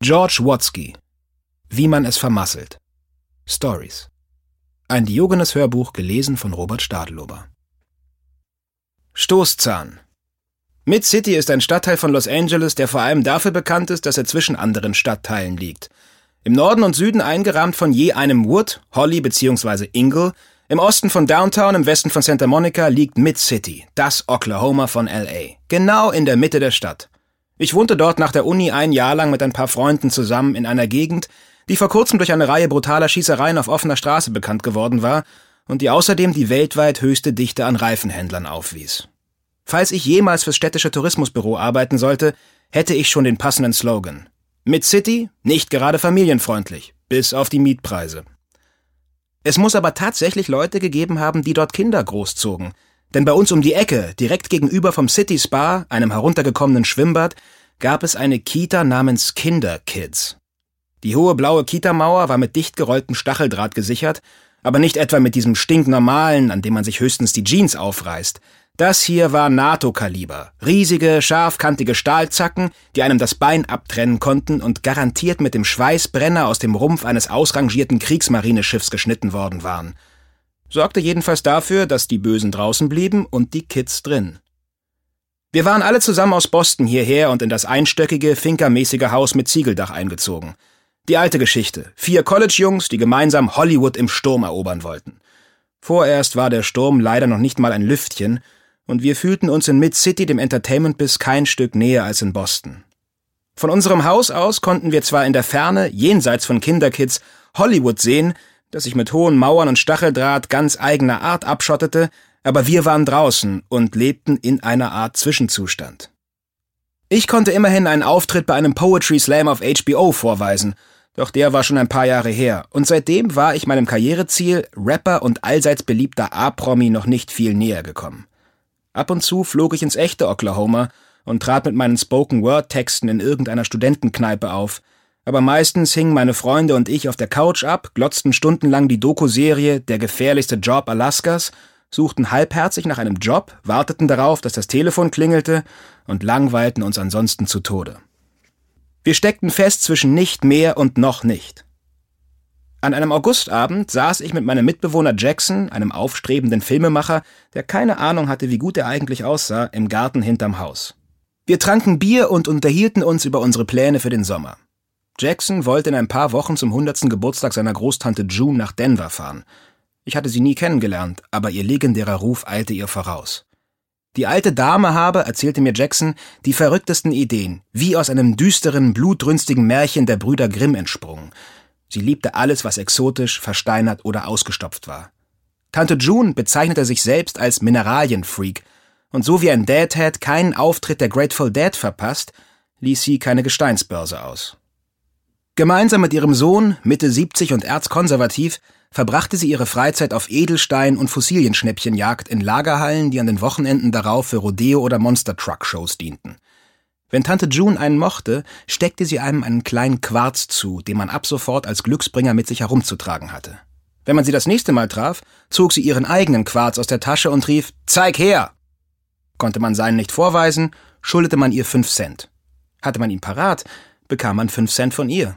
George Watsky. Wie man es vermasselt. Stories. Ein Diogenes Hörbuch gelesen von Robert Stadelober. Stoßzahn. Mid City ist ein Stadtteil von Los Angeles, der vor allem dafür bekannt ist, dass er zwischen anderen Stadtteilen liegt. Im Norden und Süden eingerahmt von je einem Wood, Holly bzw. Ingle, im Osten von Downtown, im Westen von Santa Monica liegt Mid City, das Oklahoma von LA, genau in der Mitte der Stadt. Ich wohnte dort nach der Uni ein Jahr lang mit ein paar Freunden zusammen in einer Gegend, die vor kurzem durch eine Reihe brutaler Schießereien auf offener Straße bekannt geworden war und die außerdem die weltweit höchste Dichte an Reifenhändlern aufwies. Falls ich jemals fürs städtische Tourismusbüro arbeiten sollte, hätte ich schon den passenden Slogan. Mit City nicht gerade familienfreundlich, bis auf die Mietpreise. Es muss aber tatsächlich Leute gegeben haben, die dort Kinder großzogen, denn bei uns um die Ecke, direkt gegenüber vom City Spa, einem heruntergekommenen Schwimmbad, gab es eine Kita namens Kinderkids. Die hohe blaue Kita-Mauer war mit dicht gerolltem Stacheldraht gesichert, aber nicht etwa mit diesem stinknormalen, an dem man sich höchstens die Jeans aufreißt. Das hier war NATO-Kaliber. Riesige, scharfkantige Stahlzacken, die einem das Bein abtrennen konnten und garantiert mit dem Schweißbrenner aus dem Rumpf eines ausrangierten Kriegsmarineschiffs geschnitten worden waren sorgte jedenfalls dafür, dass die Bösen draußen blieben und die Kids drin. Wir waren alle zusammen aus Boston hierher und in das einstöckige, finkermäßige Haus mit Ziegeldach eingezogen. Die alte Geschichte. Vier College-Jungs, die gemeinsam Hollywood im Sturm erobern wollten. Vorerst war der Sturm leider noch nicht mal ein Lüftchen, und wir fühlten uns in Mid-City dem Entertainment-Biss kein Stück näher als in Boston. Von unserem Haus aus konnten wir zwar in der Ferne, jenseits von Kinderkids, Hollywood sehen, das sich mit hohen Mauern und Stacheldraht ganz eigener Art abschottete, aber wir waren draußen und lebten in einer Art Zwischenzustand. Ich konnte immerhin einen Auftritt bei einem Poetry Slam auf HBO vorweisen, doch der war schon ein paar Jahre her, und seitdem war ich meinem Karriereziel, Rapper und allseits beliebter A-Promi, noch nicht viel näher gekommen. Ab und zu flog ich ins echte Oklahoma und trat mit meinen Spoken-Word-Texten in irgendeiner Studentenkneipe auf, aber meistens hingen meine Freunde und ich auf der Couch ab, glotzten stundenlang die Doku-Serie Der gefährlichste Job Alaskas, suchten halbherzig nach einem Job, warteten darauf, dass das Telefon klingelte und langweilten uns ansonsten zu Tode. Wir steckten fest zwischen nicht mehr und noch nicht. An einem Augustabend saß ich mit meinem Mitbewohner Jackson, einem aufstrebenden Filmemacher, der keine Ahnung hatte, wie gut er eigentlich aussah, im Garten hinterm Haus. Wir tranken Bier und unterhielten uns über unsere Pläne für den Sommer. Jackson wollte in ein paar Wochen zum hundertsten Geburtstag seiner Großtante June nach Denver fahren. Ich hatte sie nie kennengelernt, aber ihr legendärer Ruf eilte ihr voraus. Die alte Dame habe, erzählte mir Jackson, die verrücktesten Ideen, wie aus einem düsteren, blutrünstigen Märchen der Brüder Grimm entsprungen. Sie liebte alles, was exotisch, versteinert oder ausgestopft war. Tante June bezeichnete sich selbst als Mineralienfreak, und so wie ein Deadhead keinen Auftritt der Grateful Dead verpasst, ließ sie keine Gesteinsbörse aus. Gemeinsam mit ihrem Sohn, Mitte 70 und erzkonservativ, verbrachte sie ihre Freizeit auf Edelstein- und Fossilienschnäppchenjagd in Lagerhallen, die an den Wochenenden darauf für Rodeo- oder Monster-Truck-Shows dienten. Wenn Tante June einen mochte, steckte sie einem einen kleinen Quarz zu, den man ab sofort als Glücksbringer mit sich herumzutragen hatte. Wenn man sie das nächste Mal traf, zog sie ihren eigenen Quarz aus der Tasche und rief Zeig her! Konnte man seinen nicht vorweisen, schuldete man ihr fünf Cent. Hatte man ihn parat, bekam man fünf Cent von ihr.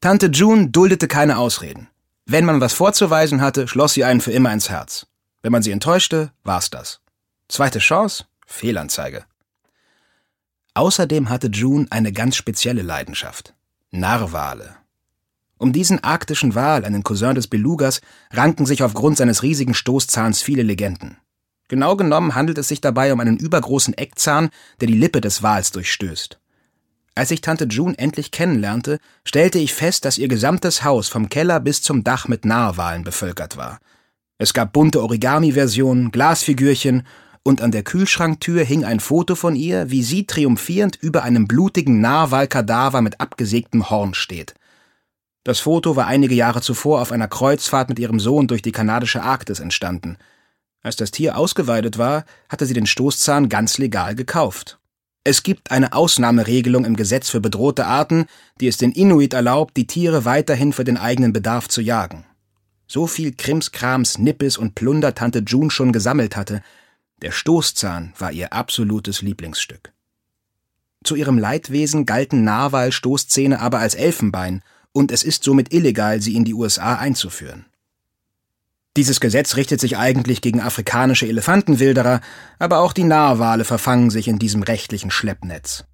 Tante June duldete keine Ausreden. Wenn man was vorzuweisen hatte, schloss sie einen für immer ins Herz. Wenn man sie enttäuschte, war's das. Zweite Chance? Fehlanzeige. Außerdem hatte June eine ganz spezielle Leidenschaft. Narwale. Um diesen arktischen Wal, einen Cousin des Belugas, ranken sich aufgrund seines riesigen Stoßzahns viele Legenden. Genau genommen handelt es sich dabei um einen übergroßen Eckzahn, der die Lippe des Wals durchstößt. Als ich Tante June endlich kennenlernte, stellte ich fest, dass ihr gesamtes Haus vom Keller bis zum Dach mit Narwalen bevölkert war. Es gab bunte Origami-Versionen, Glasfigürchen und an der Kühlschranktür hing ein Foto von ihr, wie sie triumphierend über einem blutigen Narwalkadaver mit abgesägtem Horn steht. Das Foto war einige Jahre zuvor auf einer Kreuzfahrt mit ihrem Sohn durch die kanadische Arktis entstanden. Als das Tier ausgeweidet war, hatte sie den Stoßzahn ganz legal gekauft. Es gibt eine Ausnahmeregelung im Gesetz für bedrohte Arten, die es den Inuit erlaubt, die Tiere weiterhin für den eigenen Bedarf zu jagen. So viel Krimskrams, Nippes und Plunder Tante June schon gesammelt hatte, der Stoßzahn war ihr absolutes Lieblingsstück. Zu ihrem Leidwesen galten Narwal-Stoßzähne aber als Elfenbein, und es ist somit illegal, sie in die USA einzuführen. Dieses Gesetz richtet sich eigentlich gegen afrikanische Elefantenwilderer, aber auch die Narwale verfangen sich in diesem rechtlichen Schleppnetz.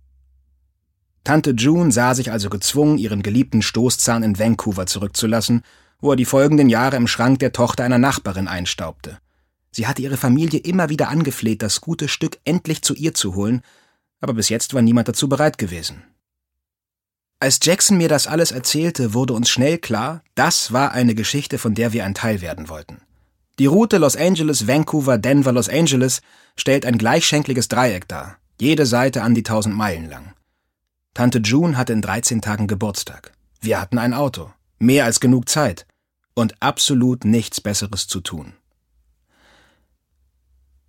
Tante June sah sich also gezwungen, ihren geliebten Stoßzahn in Vancouver zurückzulassen, wo er die folgenden Jahre im Schrank der Tochter einer Nachbarin einstaubte. Sie hatte ihre Familie immer wieder angefleht, das gute Stück endlich zu ihr zu holen, aber bis jetzt war niemand dazu bereit gewesen. Als Jackson mir das alles erzählte, wurde uns schnell klar, das war eine Geschichte, von der wir ein Teil werden wollten. Die Route Los Angeles, Vancouver, Denver, Los Angeles stellt ein gleichschenkliges Dreieck dar, jede Seite an die tausend Meilen lang. Tante June hatte in 13 Tagen Geburtstag. Wir hatten ein Auto, mehr als genug Zeit und absolut nichts Besseres zu tun.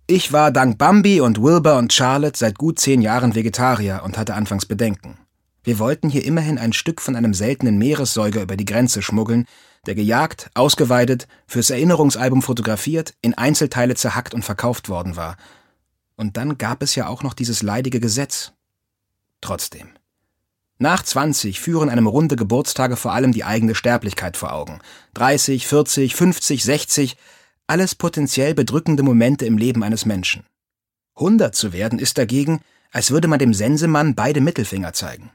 Ich war dank Bambi und Wilbur und Charlotte seit gut zehn Jahren Vegetarier und hatte anfangs Bedenken. Wir wollten hier immerhin ein Stück von einem seltenen Meeressäuger über die Grenze schmuggeln, der gejagt, ausgeweidet, fürs Erinnerungsalbum fotografiert, in Einzelteile zerhackt und verkauft worden war. Und dann gab es ja auch noch dieses leidige Gesetz. Trotzdem. Nach 20 führen einem runde Geburtstage vor allem die eigene Sterblichkeit vor Augen. 30, 40, 50, 60, alles potenziell bedrückende Momente im Leben eines Menschen. 100 zu werden ist dagegen, als würde man dem Sensemann beide Mittelfinger zeigen.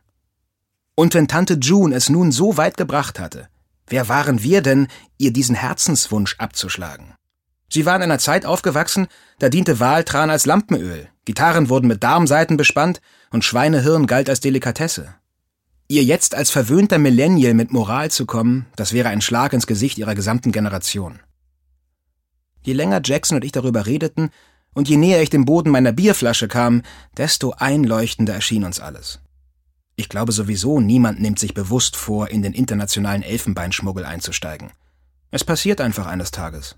Und wenn Tante June es nun so weit gebracht hatte, wer waren wir denn, ihr diesen Herzenswunsch abzuschlagen? Sie war in einer Zeit aufgewachsen, da diente Waltran als Lampenöl, Gitarren wurden mit Darmseiten bespannt und Schweinehirn galt als Delikatesse. Ihr jetzt als verwöhnter Millennial mit Moral zu kommen, das wäre ein Schlag ins Gesicht ihrer gesamten Generation. Je länger Jackson und ich darüber redeten, und je näher ich dem Boden meiner Bierflasche kam, desto einleuchtender erschien uns alles. Ich glaube sowieso, niemand nimmt sich bewusst vor, in den internationalen Elfenbeinschmuggel einzusteigen. Es passiert einfach eines Tages.